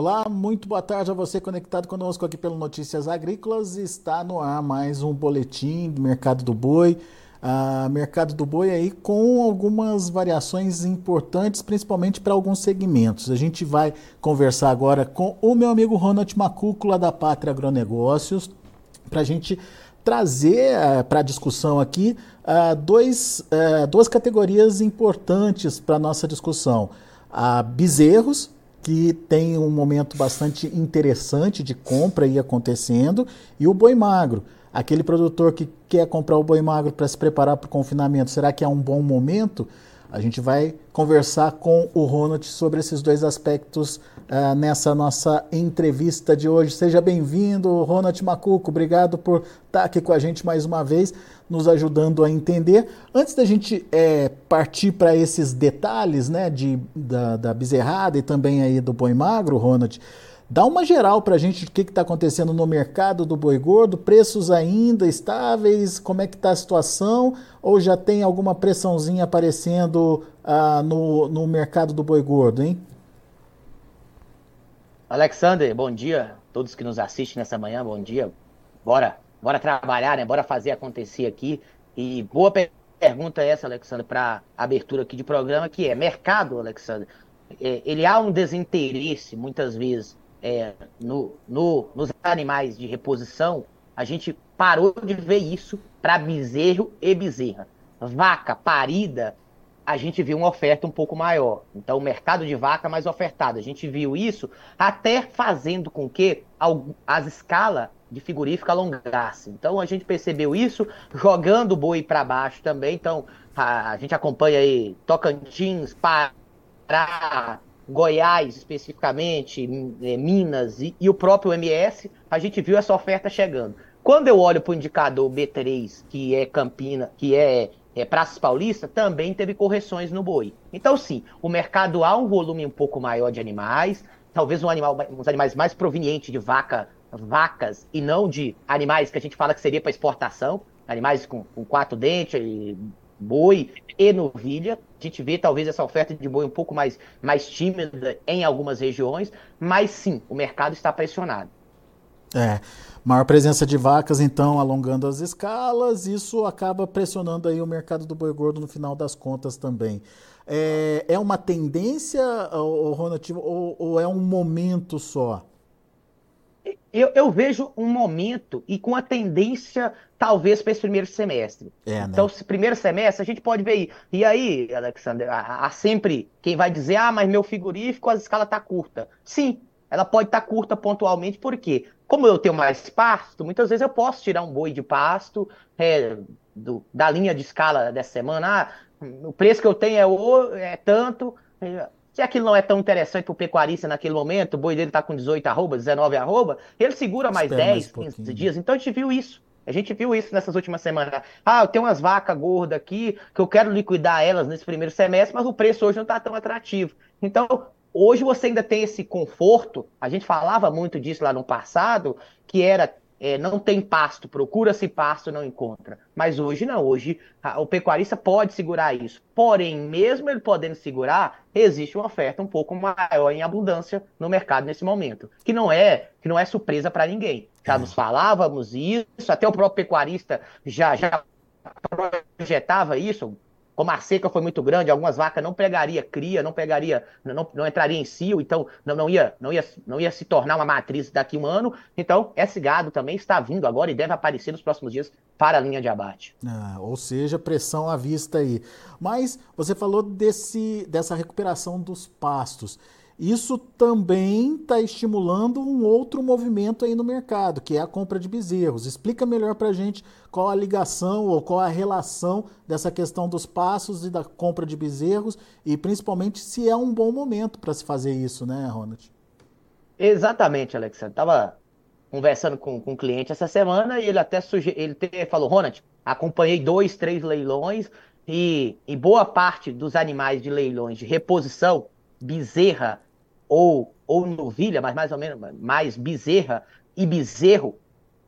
Olá, muito boa tarde a você conectado conosco aqui pelo Notícias Agrícolas. Está no ar mais um boletim do Mercado do Boi. Uh, mercado do boi aí com algumas variações importantes, principalmente para alguns segmentos. A gente vai conversar agora com o meu amigo Ronald Macúcula da Pátria Agronegócios para a gente trazer uh, para a discussão aqui uh, dois, uh, duas categorias importantes para a nossa discussão. A bezerros, que tem um momento bastante interessante de compra aí acontecendo, e o boi magro. Aquele produtor que quer comprar o boi magro para se preparar para o confinamento, será que é um bom momento? A gente vai conversar com o Ronald sobre esses dois aspectos uh, nessa nossa entrevista de hoje. Seja bem-vindo, Ronald Macuco. Obrigado por estar aqui com a gente mais uma vez, nos ajudando a entender. Antes da gente é, partir para esses detalhes né, de, da, da bezerrada e também aí do boi magro, Ronald, Dá uma geral para a gente do que está acontecendo no mercado do boi gordo, preços ainda estáveis, como é que está a situação, ou já tem alguma pressãozinha aparecendo ah, no, no mercado do boi gordo, hein? Alexander, bom dia. Todos que nos assistem nessa manhã, bom dia. Bora, bora trabalhar, né? Bora fazer acontecer aqui. E boa pergunta essa, Alexander, para abertura aqui de programa, que é mercado, Alexander. É, ele há um desinteresse, muitas vezes, é, no, no, nos animais de reposição, a gente parou de ver isso para bezerro e bezerra. Vaca parida, a gente viu uma oferta um pouco maior. Então, o mercado de vaca mais ofertado. A gente viu isso até fazendo com que as escalas de frigorífico alongassem. Então, a gente percebeu isso jogando o boi para baixo também. Então, a, a gente acompanha aí Tocantins, Pará, Goiás especificamente, é, Minas e, e, o próprio MS, a gente viu essa oferta chegando. Quando eu olho para o indicador B3, que é Campina, que é, é Praças Paulista, também teve correções no boi. Então, sim, o mercado há um volume um pouco maior de animais, talvez um animal, uns animais mais provenientes de vaca, vacas e não de animais que a gente fala que seria para exportação, animais com, com quatro dentes, boi e novilha. A gente vê talvez essa oferta de boi um pouco mais, mais tímida em algumas regiões, mas sim, o mercado está pressionado. É, maior presença de vacas, então, alongando as escalas, isso acaba pressionando aí o mercado do boi gordo no final das contas também. É, é uma tendência, Ronald, ou, ou é um momento só? Eu, eu, vejo um momento e com a tendência, talvez, para esse primeiro semestre. É, né? Então, esse primeiro semestre, a gente pode ver aí. E aí, Alexander, há, sempre quem vai dizer, ah, mas meu frigorífico, a escala está curta. Sim, ela pode estar tá curta pontualmente, por quê? Como eu tenho mais pasto, muitas vezes eu posso tirar um boi de pasto é, do, da linha de escala dessa semana. Ah, o preço que eu tenho é, o, é tanto. Se aquilo não é tão interessante para o pecuarista naquele momento, o boi dele está com 18 arroba, 19 arroba, ele segura mais Espera 10, mais 15 dias. Então a gente viu isso. A gente viu isso nessas últimas semanas. Ah, eu tenho umas vacas gordas aqui, que eu quero liquidar elas nesse primeiro semestre, mas o preço hoje não está tão atrativo. Então, hoje você ainda tem esse conforto. A gente falava muito disso lá no passado, que era é, não tem pasto, procura-se pasto, não encontra. Mas hoje não, hoje a, o pecuarista pode segurar isso. Porém, mesmo ele podendo segurar, existe uma oferta um pouco maior em abundância no mercado nesse momento, que não é que não é surpresa para ninguém. Já é. nos falávamos isso, até o próprio pecuarista já já projetava isso, como a seca foi muito grande, algumas vacas não pegaria cria, não pegaria, não, não entraria em cio, então não, não, ia, não, ia, não ia se tornar uma matriz daqui a um ano. Então, esse gado também está vindo agora e deve aparecer nos próximos dias para a linha de abate. Ah, ou seja, pressão à vista aí. Mas você falou desse, dessa recuperação dos pastos isso também está estimulando um outro movimento aí no mercado, que é a compra de bezerros. Explica melhor para a gente qual a ligação ou qual a relação dessa questão dos passos e da compra de bezerros e principalmente se é um bom momento para se fazer isso, né, Ronald? Exatamente, Alexandre. Estava conversando com, com um cliente essa semana e ele até suge... ele até falou, Ronald, acompanhei dois, três leilões e, e boa parte dos animais de leilões de reposição, bezerra, ou, ou novilha, mas mais ou menos mais bezerra e bezerro,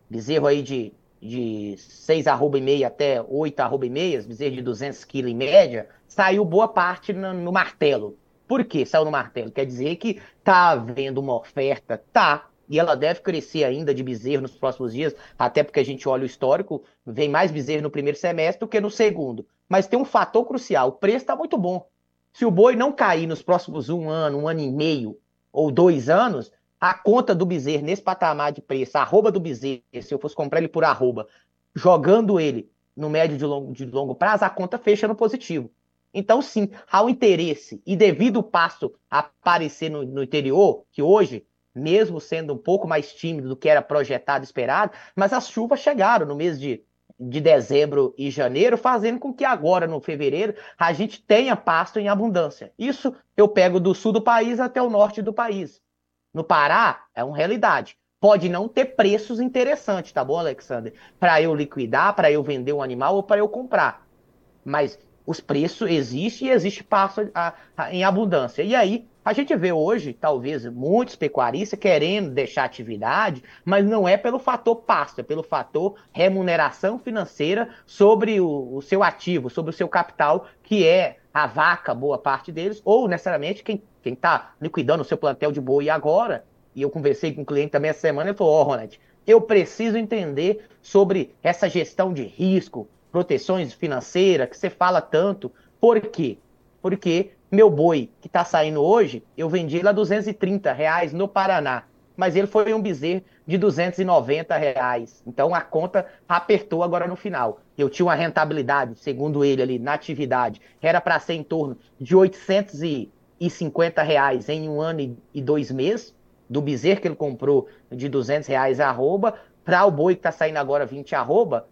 bezerro aí de, de 6 arroba e meia até 8 arroba e meias, bezerro de 200 quilos em média, saiu boa parte no, no martelo. Por que saiu no martelo? Quer dizer que tá havendo uma oferta? Tá. E ela deve crescer ainda de bezerro nos próximos dias, até porque a gente olha o histórico, vem mais bezerro no primeiro semestre do que no segundo. Mas tem um fator crucial: o preço está muito bom. Se o boi não cair nos próximos um ano, um ano e meio ou dois anos, a conta do bezerro nesse patamar de preço, a arroba do bezerro, se eu fosse comprar ele por arroba, jogando ele no médio de longo, de longo prazo, a conta fecha no positivo. Então, sim, há um interesse. E devido o pasto aparecer no, no interior, que hoje, mesmo sendo um pouco mais tímido do que era projetado, esperado, mas as chuvas chegaram no mês de, de dezembro e janeiro, fazendo com que agora, no fevereiro, a gente tenha pasto em abundância. Isso eu pego do sul do país até o norte do país. No Pará, é uma realidade. Pode não ter preços interessantes, tá bom, Alexander? Para eu liquidar, para eu vender um animal ou para eu comprar. Mas os preços existem e existe pasto em abundância. E aí, a gente vê hoje, talvez, muitos pecuaristas querendo deixar atividade, mas não é pelo fator pasto, é pelo fator remuneração financeira sobre o, o seu ativo, sobre o seu capital, que é a vaca, boa parte deles, ou necessariamente quem está liquidando o seu plantel de boi agora. E eu conversei com um cliente também essa semana, ele falou: Ó, oh, Ronald, eu preciso entender sobre essa gestão de risco, proteções financeiras, que você fala tanto. Por quê? Porque meu boi que está saindo hoje, eu vendi ele a 230 reais no Paraná. Mas ele foi um bezerro de 290 reais. Então a conta apertou agora no final. Eu tinha uma rentabilidade, segundo ele ali, na atividade, era para ser em torno de 850 reais em um ano e dois meses, do bezerro que ele comprou de 200 reais arroba, para o boi que está saindo agora 20 arroba,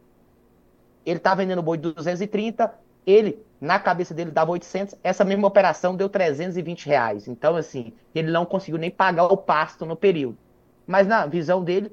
ele está vendendo boi de 230, ele, na cabeça dele, dava 800, essa mesma operação deu 320 reais. Então, assim, ele não conseguiu nem pagar o pasto no período. Mas na visão dele,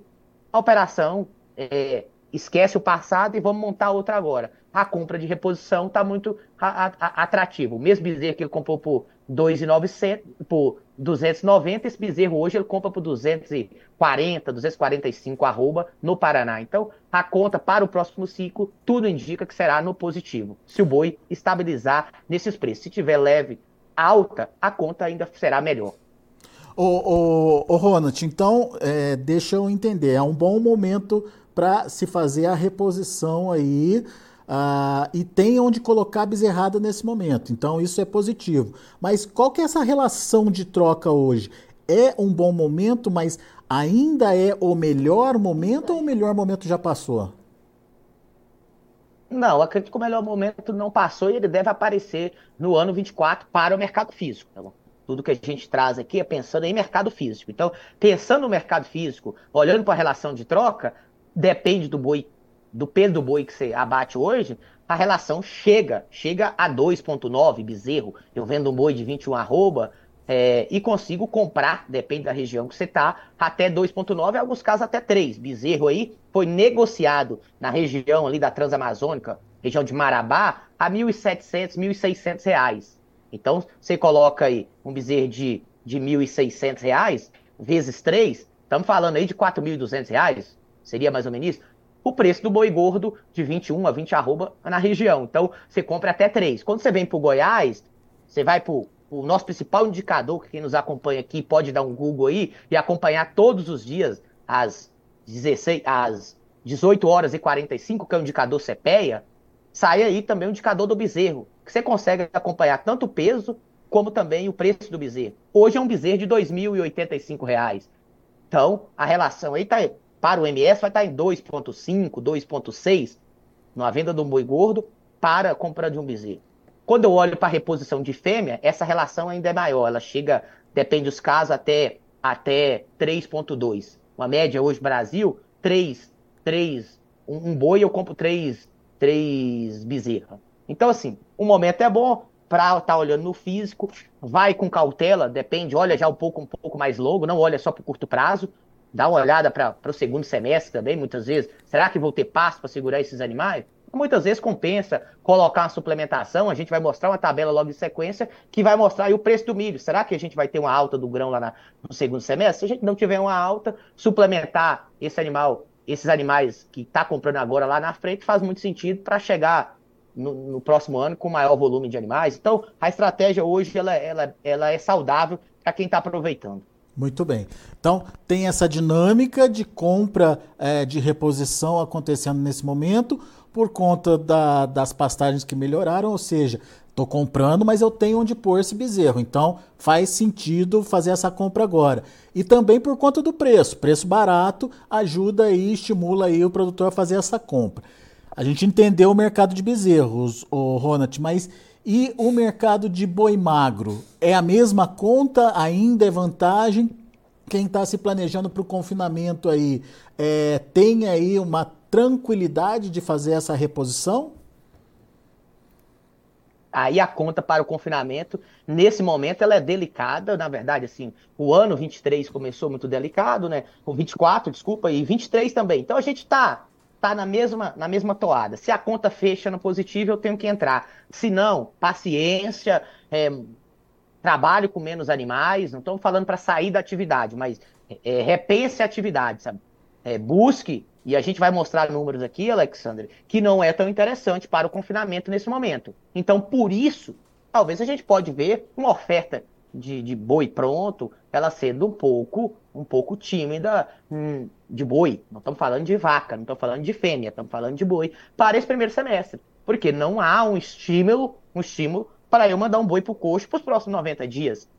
a operação é, esquece o passado e vamos montar outra agora. A compra de reposição está muito atrativo. O mesmo bezerro que ele comprou por 2,900, por 290, esse bezerro hoje ele compra por 240, 245 arroba no Paraná. Então, a conta para o próximo ciclo, tudo indica que será no positivo. Se o boi estabilizar nesses preços. Se tiver leve, alta, a conta ainda será melhor. Ô, ô, ô Ronald, então, é, deixa eu entender, é um bom momento para se fazer a reposição aí Uh, e tem onde colocar a bezerrada nesse momento. Então isso é positivo. Mas qual que é essa relação de troca hoje? É um bom momento, mas ainda é o melhor momento ou o melhor momento já passou? Não, acredito que o melhor momento não passou e ele deve aparecer no ano 24 para o mercado físico. Tá Tudo que a gente traz aqui é pensando em mercado físico. Então, pensando no mercado físico, olhando para a relação de troca, depende do boi do peso do boi que você abate hoje, a relação chega, chega a 2,9 bezerro. Eu vendo um boi de 21 arroba é, e consigo comprar, depende da região que você está, até 2,9, em alguns casos até 3. Bezerro aí foi negociado na região ali da Transamazônica, região de Marabá, a 1.700, 1.600 reais. Então, você coloca aí um bezerro de, de 1.600 reais, vezes 3, estamos falando aí de 4.200 reais, seria mais ou menos isso o preço do boi gordo de 21 a 20 arroba na região. Então, você compra até 3. Quando você vem para o Goiás, você vai para o nosso principal indicador, que quem nos acompanha aqui pode dar um Google aí e acompanhar todos os dias às 16, às 18 horas e 45, que é o indicador CPEA, sai aí também o indicador do bezerro, que você consegue acompanhar tanto o peso como também o preço do bezerro. Hoje é um bezerro de R$ 2.085. Então, a relação aí está para o MS vai estar em 2,5, 2,6 na venda do boi gordo para a compra de um bezerro. Quando eu olho para a reposição de fêmea, essa relação ainda é maior. Ela chega, depende dos casos, até, até 3,2. Uma média hoje, Brasil, 3, 3, um, um boi eu compro 3, 3 bezerra. Então, assim, o momento é bom para estar tá olhando no físico, vai com cautela, depende, olha já um pouco, um pouco mais longo, não olha só para curto prazo, dá uma olhada para o segundo semestre também, muitas vezes. Será que vou ter passo para segurar esses animais? Muitas vezes compensa colocar uma suplementação. A gente vai mostrar uma tabela logo em sequência que vai mostrar o preço do milho. Será que a gente vai ter uma alta do grão lá na, no segundo semestre? Se a gente não tiver uma alta, suplementar esse animal, esses animais que está comprando agora lá na frente faz muito sentido para chegar no, no, próximo ano com maior volume de animais. Então, a estratégia hoje ela, ela, ela é saudável para quem está aproveitando. Muito bem. Então, tem essa dinâmica de compra é, de reposição acontecendo nesse momento por conta da, das pastagens que melhoraram, ou seja, estou comprando, mas eu tenho onde pôr esse bezerro. Então, faz sentido fazer essa compra agora. E também por conta do preço. Preço barato ajuda e estimula aí o produtor a fazer essa compra. A gente entendeu o mercado de bezerros, o Ronald, mas e o mercado de boi magro? É a mesma conta? Ainda é vantagem? Quem está se planejando para o confinamento aí é, tem aí uma tranquilidade de fazer essa reposição? Aí a conta para o confinamento, nesse momento, ela é delicada, na verdade, assim, o ano 23 começou muito delicado, né? O 24, desculpa, e 23 também. Então a gente está tá na mesma, na mesma toada. Se a conta fecha no positivo, eu tenho que entrar. Se não, paciência, é, trabalho com menos animais. Não estou falando para sair da atividade, mas é, repense a atividade, sabe? É, busque, e a gente vai mostrar números aqui, Alexandre, que não é tão interessante para o confinamento nesse momento. Então, por isso, talvez a gente pode ver uma oferta de, de boi pronto, ela sendo um pouco, um pouco tímida hum, de boi. Não estamos falando de vaca, não estamos falando de fêmea, estamos falando de boi para esse primeiro semestre. Porque não há um estímulo, um estímulo para eu mandar um boi para o coxo para os próximos 90 dias.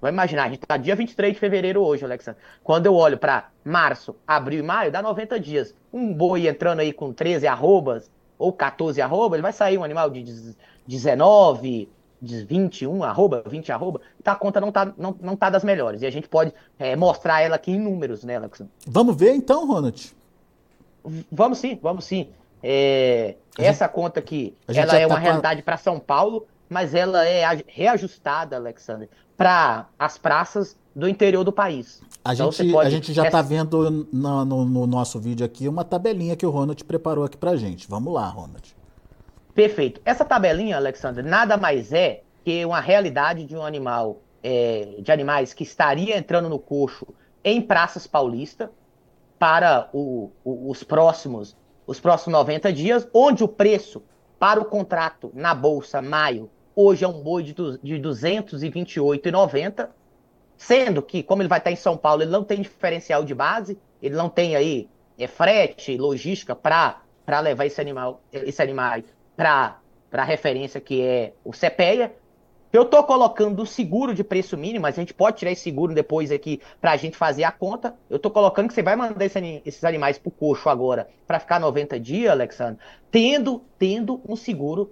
Vamos imaginar, a gente está dia 23 de fevereiro hoje, Alexandre. Quando eu olho para março, abril e maio, dá 90 dias. Um boi entrando aí com 13 arrobas ou 14 arrobas, ele vai sair um animal de 19, de 21 arroba, 20 arroba, tá, a conta não tá, não, não tá das melhores. E a gente pode é, mostrar ela aqui em números, né, Alex? Vamos ver então, Ronald? Vamos sim, vamos sim. É, essa gente, conta aqui, ela é uma tá realidade para São Paulo, mas ela é reajustada, Alexandre, para as praças do interior do país. A, então, gente, pode... a gente já está vendo no, no, no, nosso vídeo aqui uma tabelinha que o Ronald preparou aqui para gente. Vamos lá, Ronald. Perfeito. Essa tabelinha, Alexandre, nada mais é que uma realidade de um animal, é, de animais que estaria entrando no coxo em praças paulistas para o, o, os próximos os próximos 90 dias, onde o preço para o contrato na bolsa maio hoje é um boi de, de 228,90, sendo que como ele vai estar em São Paulo, ele não tem diferencial de base, ele não tem aí é, frete, logística para para levar esse animal, esse animal para a referência que é o CPEA. Eu estou colocando o seguro de preço mínimo, mas a gente pode tirar esse seguro depois aqui para a gente fazer a conta. Eu estou colocando que você vai mandar esse, esses animais para o coxo agora para ficar 90 dias, Alexandre, tendo, tendo um seguro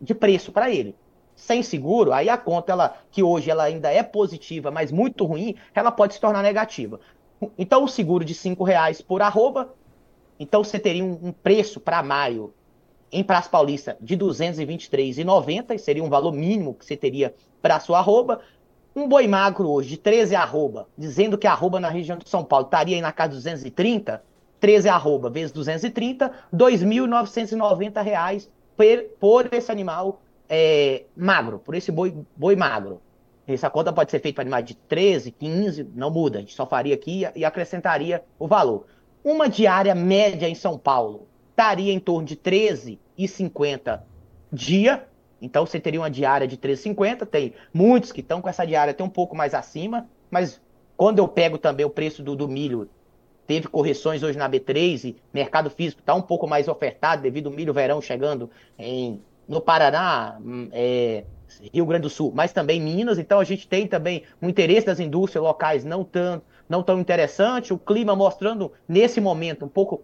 de preço para ele. Sem seguro, aí a conta, ela, que hoje ela ainda é positiva, mas muito ruim, ela pode se tornar negativa. Então, o seguro de R$ reais por arroba, então você teria um, um preço para maio em Praça Paulista de 223,90, seria um valor mínimo que você teria para sua arroba. Um boi magro hoje de 13 arroba, dizendo que a arroba na região de São Paulo estaria aí na casa de 230, 13 arroba vezes 230, R$ 2.990 por, por esse animal é, magro, por esse boi, boi magro. Essa conta pode ser feita para animais de 13, 15, não muda, a gente só faria aqui e acrescentaria o valor. Uma diária média em São Paulo estaria em torno de 13 13,50 dia. Então você teria uma diária de 13,50. Tem muitos que estão com essa diária até um pouco mais acima, mas quando eu pego também o preço do, do milho, teve correções hoje na B3 e mercado físico está um pouco mais ofertado devido ao milho verão chegando em, no Paraná, hum, é, Rio Grande do Sul, mas também Minas. Então a gente tem também um interesse das indústrias locais não tão, não tão interessante. O clima mostrando nesse momento um pouco,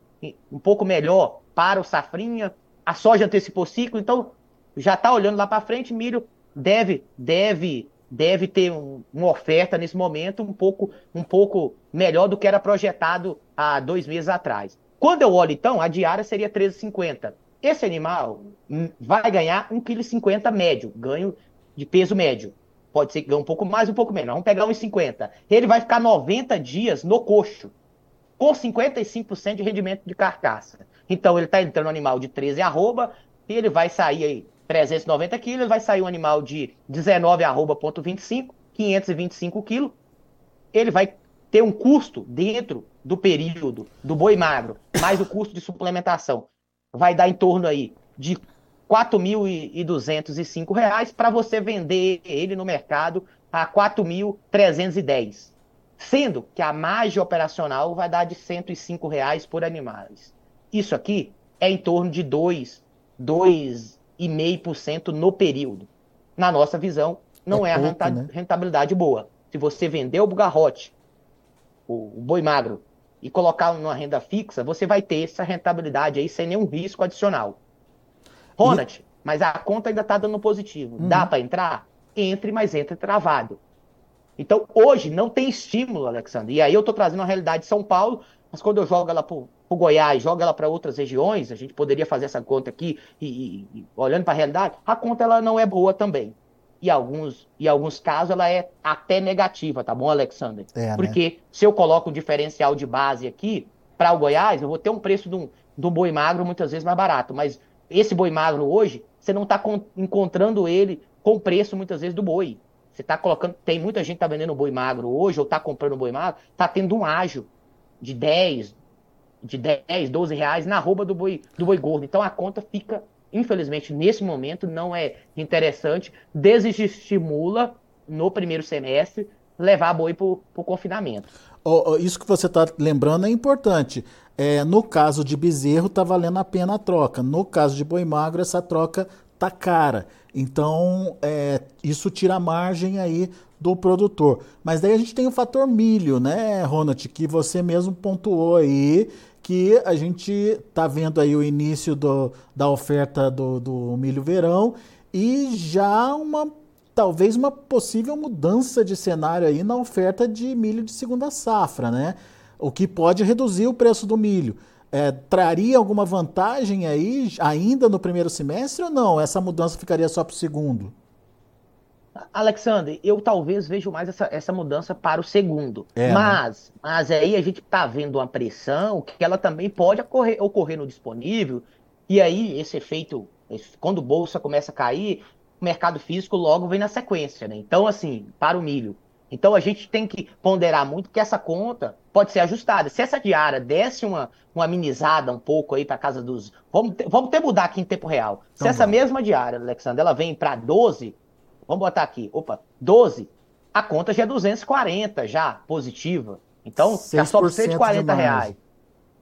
um pouco melhor para o safrinha a soja antecipou ciclo, então já está olhando lá para frente, milho deve deve deve ter um, uma oferta nesse momento um pouco um pouco melhor do que era projetado há dois meses atrás. Quando eu olho então, a diária seria 13,50. Esse animal vai ganhar 1,50 kg médio, ganho de peso médio. Pode ser que ganhe um pouco mais, um pouco menos. Vamos pegar 1,50. Ele vai ficar 90 dias no coxo, com 55% de rendimento de carcaça. Então ele está entrando um animal de 13 arroba e ele vai sair aí 390 quilos, vai sair um animal de 19 arroba ponto 25, 525 quilos. Ele vai ter um custo dentro do período do boi magro, mais o custo de suplementação. Vai dar em torno aí de 4.205 reais para você vender ele no mercado a 4.310, sendo que a margem operacional vai dar de 105 reais por animais. Isso aqui é em torno de 2, 2,5% no período. Na nossa visão, não é, é pouco, a né? rentabilidade boa. Se você vender o bugarrote, o, o boi magro, e colocar numa renda fixa, você vai ter essa rentabilidade aí sem nenhum risco adicional. Ronald, e... mas a conta ainda está dando positivo. Uhum. Dá para entrar? Entre, mas entre travado. Então, hoje não tem estímulo, Alexandre. E aí eu estou trazendo a realidade de São Paulo, mas quando eu jogo ela para o Goiás, jogo ela para outras regiões, a gente poderia fazer essa conta aqui e, e, e olhando para a realidade, a conta ela não é boa também. E alguns, e alguns casos ela é até negativa, tá bom, Alexander? É, né? Porque né? se eu coloco um diferencial de base aqui para o Goiás, eu vou ter um preço de um boi magro muitas vezes mais barato. Mas esse boi magro hoje, você não está encontrando ele com preço muitas vezes do boi. Você está colocando. Tem muita gente que está vendendo boi magro hoje, ou está comprando boi magro, está tendo um ágio de 10, de 10, 12 reais na roupa do boi, do boi gordo. Então a conta fica, infelizmente, nesse momento, não é interessante, desestimula no primeiro semestre levar boi para o confinamento. Oh, isso que você está lembrando é importante. É, no caso de bezerro, está valendo a pena a troca. No caso de boi magro, essa troca tá cara. Então, é, isso tira margem aí do produtor. Mas daí a gente tem o fator milho, né, Ronald, que você mesmo pontuou aí, que a gente tá vendo aí o início do, da oferta do, do milho verão e já uma talvez uma possível mudança de cenário aí na oferta de milho de segunda safra, né? O que pode reduzir o preço do milho é, traria alguma vantagem aí ainda no primeiro semestre ou não? Essa mudança ficaria só para o segundo? Alexandre, eu talvez vejo mais essa, essa mudança para o segundo. É, né? mas, né? mas aí a gente está vendo uma pressão que ela também pode ocorrer, ocorrer no disponível. E aí, esse efeito, quando o bolsa começa a cair, o mercado físico logo vem na sequência. Né? Então, assim, para o milho, então a gente tem que ponderar muito que essa conta pode ser ajustada. Se essa diária desse uma, uma amenizada um pouco aí para casa dos. Vamos, ter, vamos ter mudar aqui em tempo real. Então, Se essa vamos. mesma diária, Alexandre, ela vem para 12, vamos botar aqui, opa, 12, a conta já é 240 já, positiva. Então, já sobra 140 reais.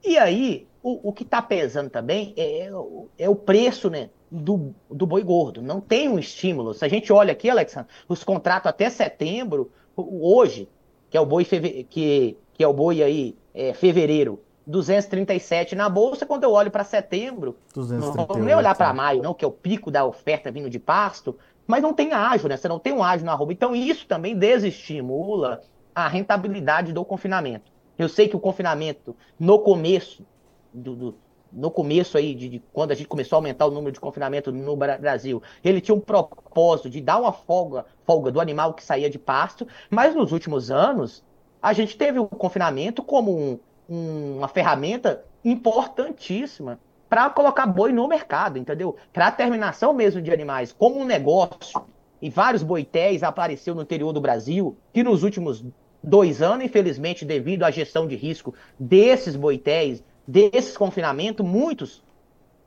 E aí, o, o que está pesando também é, é o preço, né? Do, do boi gordo. Não tem um estímulo. Se a gente olha aqui, Alexandre, os contratos até setembro, hoje, que é o boi que, que é o boi aí, é, fevereiro, 237 na bolsa, quando eu olho para setembro, 238, não vou nem olhar para maio, não, que é o pico da oferta vindo de pasto, mas não tem ágio, né? Você não tem um ágio na arroba. Então isso também desestimula a rentabilidade do confinamento. Eu sei que o confinamento, no começo do, do no começo aí, de, de, quando a gente começou a aumentar o número de confinamento no Brasil, ele tinha um propósito de dar uma folga, folga do animal que saía de pasto, mas nos últimos anos, a gente teve o confinamento como um, um, uma ferramenta importantíssima para colocar boi no mercado, entendeu? Para a terminação mesmo de animais como um negócio. E vários boitéis apareceu no interior do Brasil, que nos últimos dois anos, infelizmente, devido à gestão de risco desses boitéis, desses confinamentos, muitos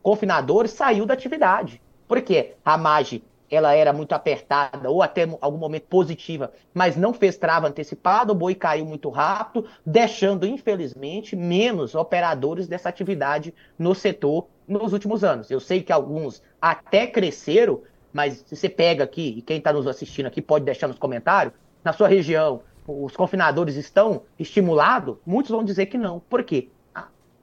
confinadores saiu da atividade. Porque a margem ela era muito apertada ou até algum momento positiva, mas não fez trava antecipada, o boi caiu muito rápido, deixando, infelizmente, menos operadores dessa atividade no setor nos últimos anos. Eu sei que alguns até cresceram, mas se você pega aqui, e quem está nos assistindo aqui pode deixar nos comentários, na sua região, os confinadores estão estimulados? Muitos vão dizer que não. Por quê?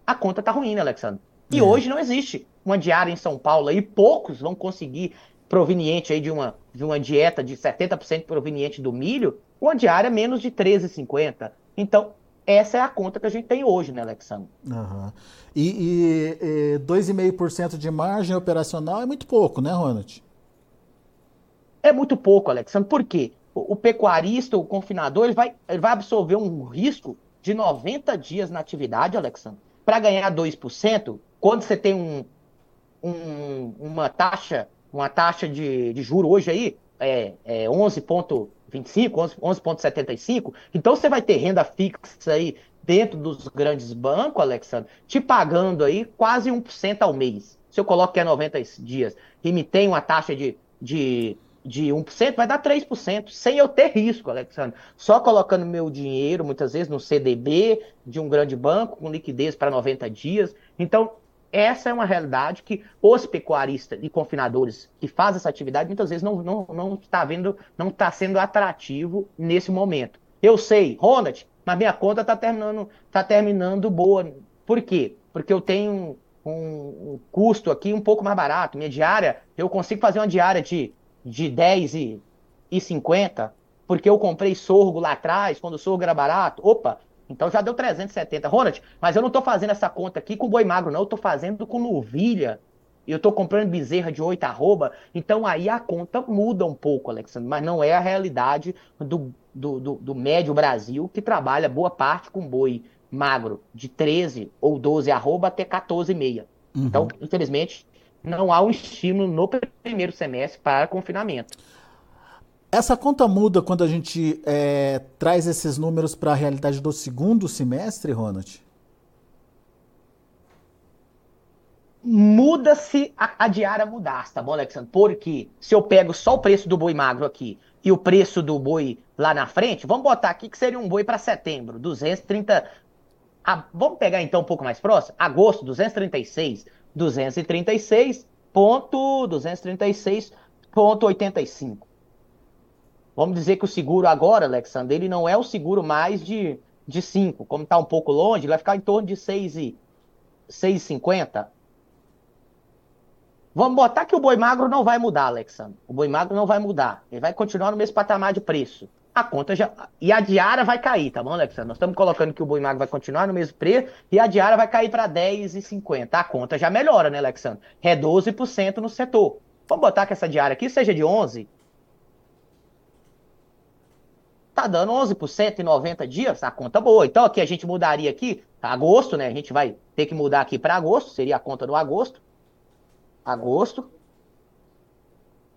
A conta tá ruim, né, Alexandre? E é. hoje não existe uma diária em São Paulo e poucos vão conseguir proveniente aí de uma, de uma dieta de 70% proveniente do milho, uma diária menos de 13,50. Então, essa é a conta que a gente tem hoje, né, Alexandre? Uhum. E, e, e 2,5% de margem operacional é muito pouco, né, Ronald? É muito pouco, Alexandre. Por quê? O, o pecuarista, o confinador, ele vai, ele vai absorver um risco de 90 dias na atividade, Alexandre para ganhar 2%, quando você tem um, um, uma taxa, uma taxa de, de juro hoje aí, é, é 11,25, 11,75, então você vai ter renda fixa aí dentro dos grandes bancos, Alexandre, te pagando aí quase 1% ao mês. Se eu coloco que é 90 dias e me tem uma taxa de, de, de 1%, vai dar 3%, sem eu ter risco, Alexandre. Só colocando meu dinheiro, muitas vezes, no CDB de um grande banco, com liquidez para 90 dias. Então, essa é uma realidade que os pecuaristas e confinadores que fazem essa atividade muitas vezes não, não, não está vendo, não está sendo atrativo nesse momento. Eu sei, Ronald, mas minha conta está terminando, tá terminando boa. Por quê? Porque eu tenho um, um, custo aqui um pouco mais barato. Minha diária, eu consigo fazer uma diária de, de 10 e, e 50, porque eu comprei sorgo lá atrás, quando o sorgo era barato. Opa, então já deu 370. Ronald, mas eu não estou fazendo essa conta aqui com boi magro, não. Eu estou fazendo com novilha. Eu estou comprando bezerra de 8 arroba. Então aí a conta muda um pouco, Alexandre. Mas não é a realidade do, do, do, do médio Brasil, que trabalha boa parte com boi magro de 13 ou 12 arroba até 14,5. Uhum. Então, infelizmente, não há um estímulo no primeiro semestre para confinamento. Essa conta muda quando a gente é, traz esses números para a realidade do segundo semestre, Ronald? Muda se a, a diária mudasse, tá bom, Alexandre? Porque se eu pego só o preço do boi magro aqui e o preço do boi lá na frente, vamos botar aqui que seria um boi para setembro, 230. A, vamos pegar então um pouco mais próximo? Agosto, 236. 236.236.85. Vamos dizer que o seguro agora, Alexandre, ele não é o seguro mais de, de 5. Como está um pouco longe, vai ficar em torno de 6,50. Vamos botar que o boi magro não vai mudar, Alexandre. O boi magro não vai mudar. Ele vai continuar no mesmo patamar de preço. A conta já. E a diária vai cair, tá bom, Alexandre? Nós estamos colocando que o boi magro vai continuar no mesmo preço e a diária vai cair para 10,50. A conta já melhora, né, Alexandre? É 12% no setor. Vamos botar que essa diária aqui seja de 11, tá dando 11% em 90 dias, a conta boa. Então aqui a gente mudaria aqui, agosto, né? A gente vai ter que mudar aqui para agosto, seria a conta do agosto. Agosto.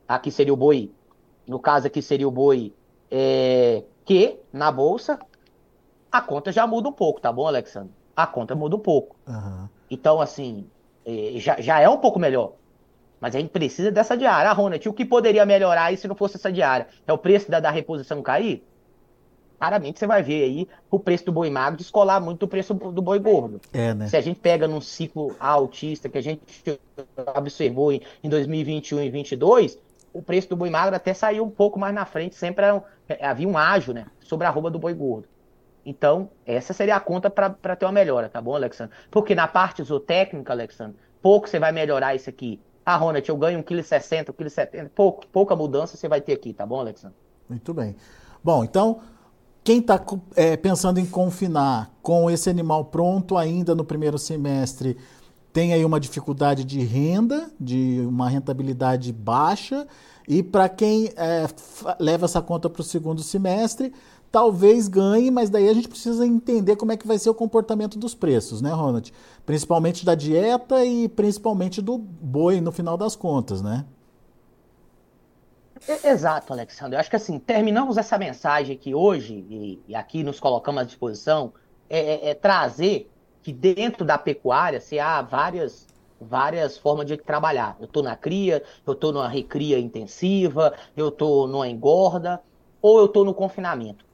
Aqui seria o boi, no caso aqui seria o boi é, que na bolsa, a conta já muda um pouco, tá bom, Alexandre? A conta muda um pouco. Uhum. Então, assim, é, já, já é um pouco melhor. Mas a gente precisa dessa diária. Ah, Ronald, o que poderia melhorar aí se não fosse essa diária? É o preço da, da reposição cair? claramente você vai ver aí o preço do boi magro descolar muito do preço do boi gordo. É, né? Se a gente pega num ciclo altista que a gente observou em, 2021 e 2022, o preço do boi magro até saiu um pouco mais na frente, sempre um, é, havia um ágio, né, sobre a roupa do boi gordo. Então, essa seria a conta para ter uma melhora, tá bom, Alexandre? Porque na parte zootécnica, Alexandre, pouco você vai melhorar isso aqui. Ah, Ronald, eu ganho 1,60kg, 1,70kg, pouco, pouca mudança você vai ter aqui, tá bom, Alexandre? Muito bem. Bom, então, quem está é, pensando em confinar com esse animal pronto ainda no primeiro semestre tem aí uma dificuldade de renda, de uma rentabilidade baixa, e para quem é, leva essa conta para o segundo semestre, talvez ganhe, mas daí a gente precisa entender como é que vai ser o comportamento dos preços, né, Ronald? Principalmente da dieta e principalmente do boi no final das contas, né? Exato, Alexandre. Eu acho que assim, terminamos essa mensagem aqui hoje, e, aqui nos colocamos à disposição, é, é, é, trazer que dentro da pecuária se há várias, várias formas de trabalhar. Eu estou na cria, eu estou numa recria intensiva, eu estou numa engorda, ou eu estou no confinamento.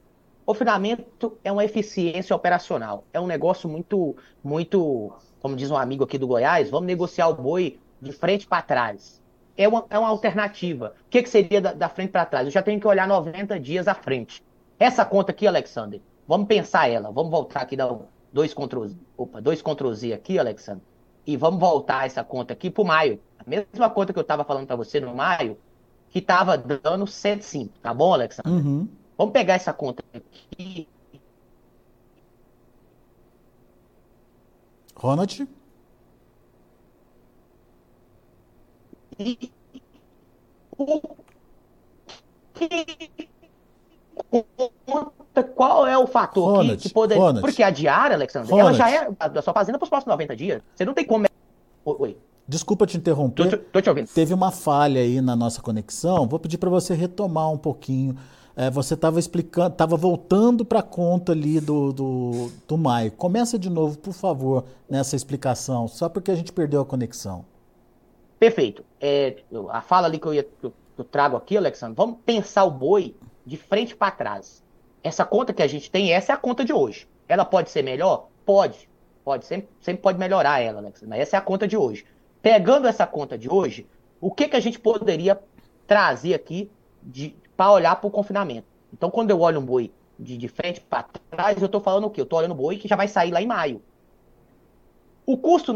Confinamento é uma eficiência operacional. É um negócio muito, muito, como diz um amigo aqui do Goiás, vamos negociar o boi de frente para trás é uma, é uma alternativa. O que, que seria da, da frente para trás? Eu já tenho que olhar 90 dias à frente. Essa conta aqui, Alexander, vamos pensar ela. Vamos voltar aqui, dar dois Ctrl, opa, dois Ctrl Z aqui, Alexander. E vamos voltar essa conta aqui para o maio. A mesma conta que eu estava falando para você no maio, que estava dando 105, tá bom, Alexander? Uhum. Vamos pegar essa conta aqui. Ronald? Qual é o fator Ronald, que, que poderia. Ronald, Porque a diária, Alexandre, Ronald. ela já é a sua fazenda para os próximos 90 dias. Você não tem como. Oi. Desculpa te interromper. Tô, tô te ouvindo. Teve uma falha aí na nossa conexão. Vou pedir para você retomar um pouquinho. É, você estava explicando, estava voltando para a conta ali do, do, do maio. Começa de novo, por favor, nessa explicação, só porque a gente perdeu a conexão. Perfeito. É, a fala ali que eu, ia, que eu trago aqui, Alexandre, vamos pensar o boi de frente para trás. Essa conta que a gente tem, essa é a conta de hoje. Ela pode ser melhor? Pode. Pode, sempre, sempre pode melhorar ela, Alexandre, mas essa é a conta de hoje. Pegando essa conta de hoje, o que, que a gente poderia trazer aqui para olhar para o confinamento? Então, quando eu olho um boi de, de frente para trás, eu estou falando o quê? Eu estou olhando o boi que já vai sair lá em maio. O custo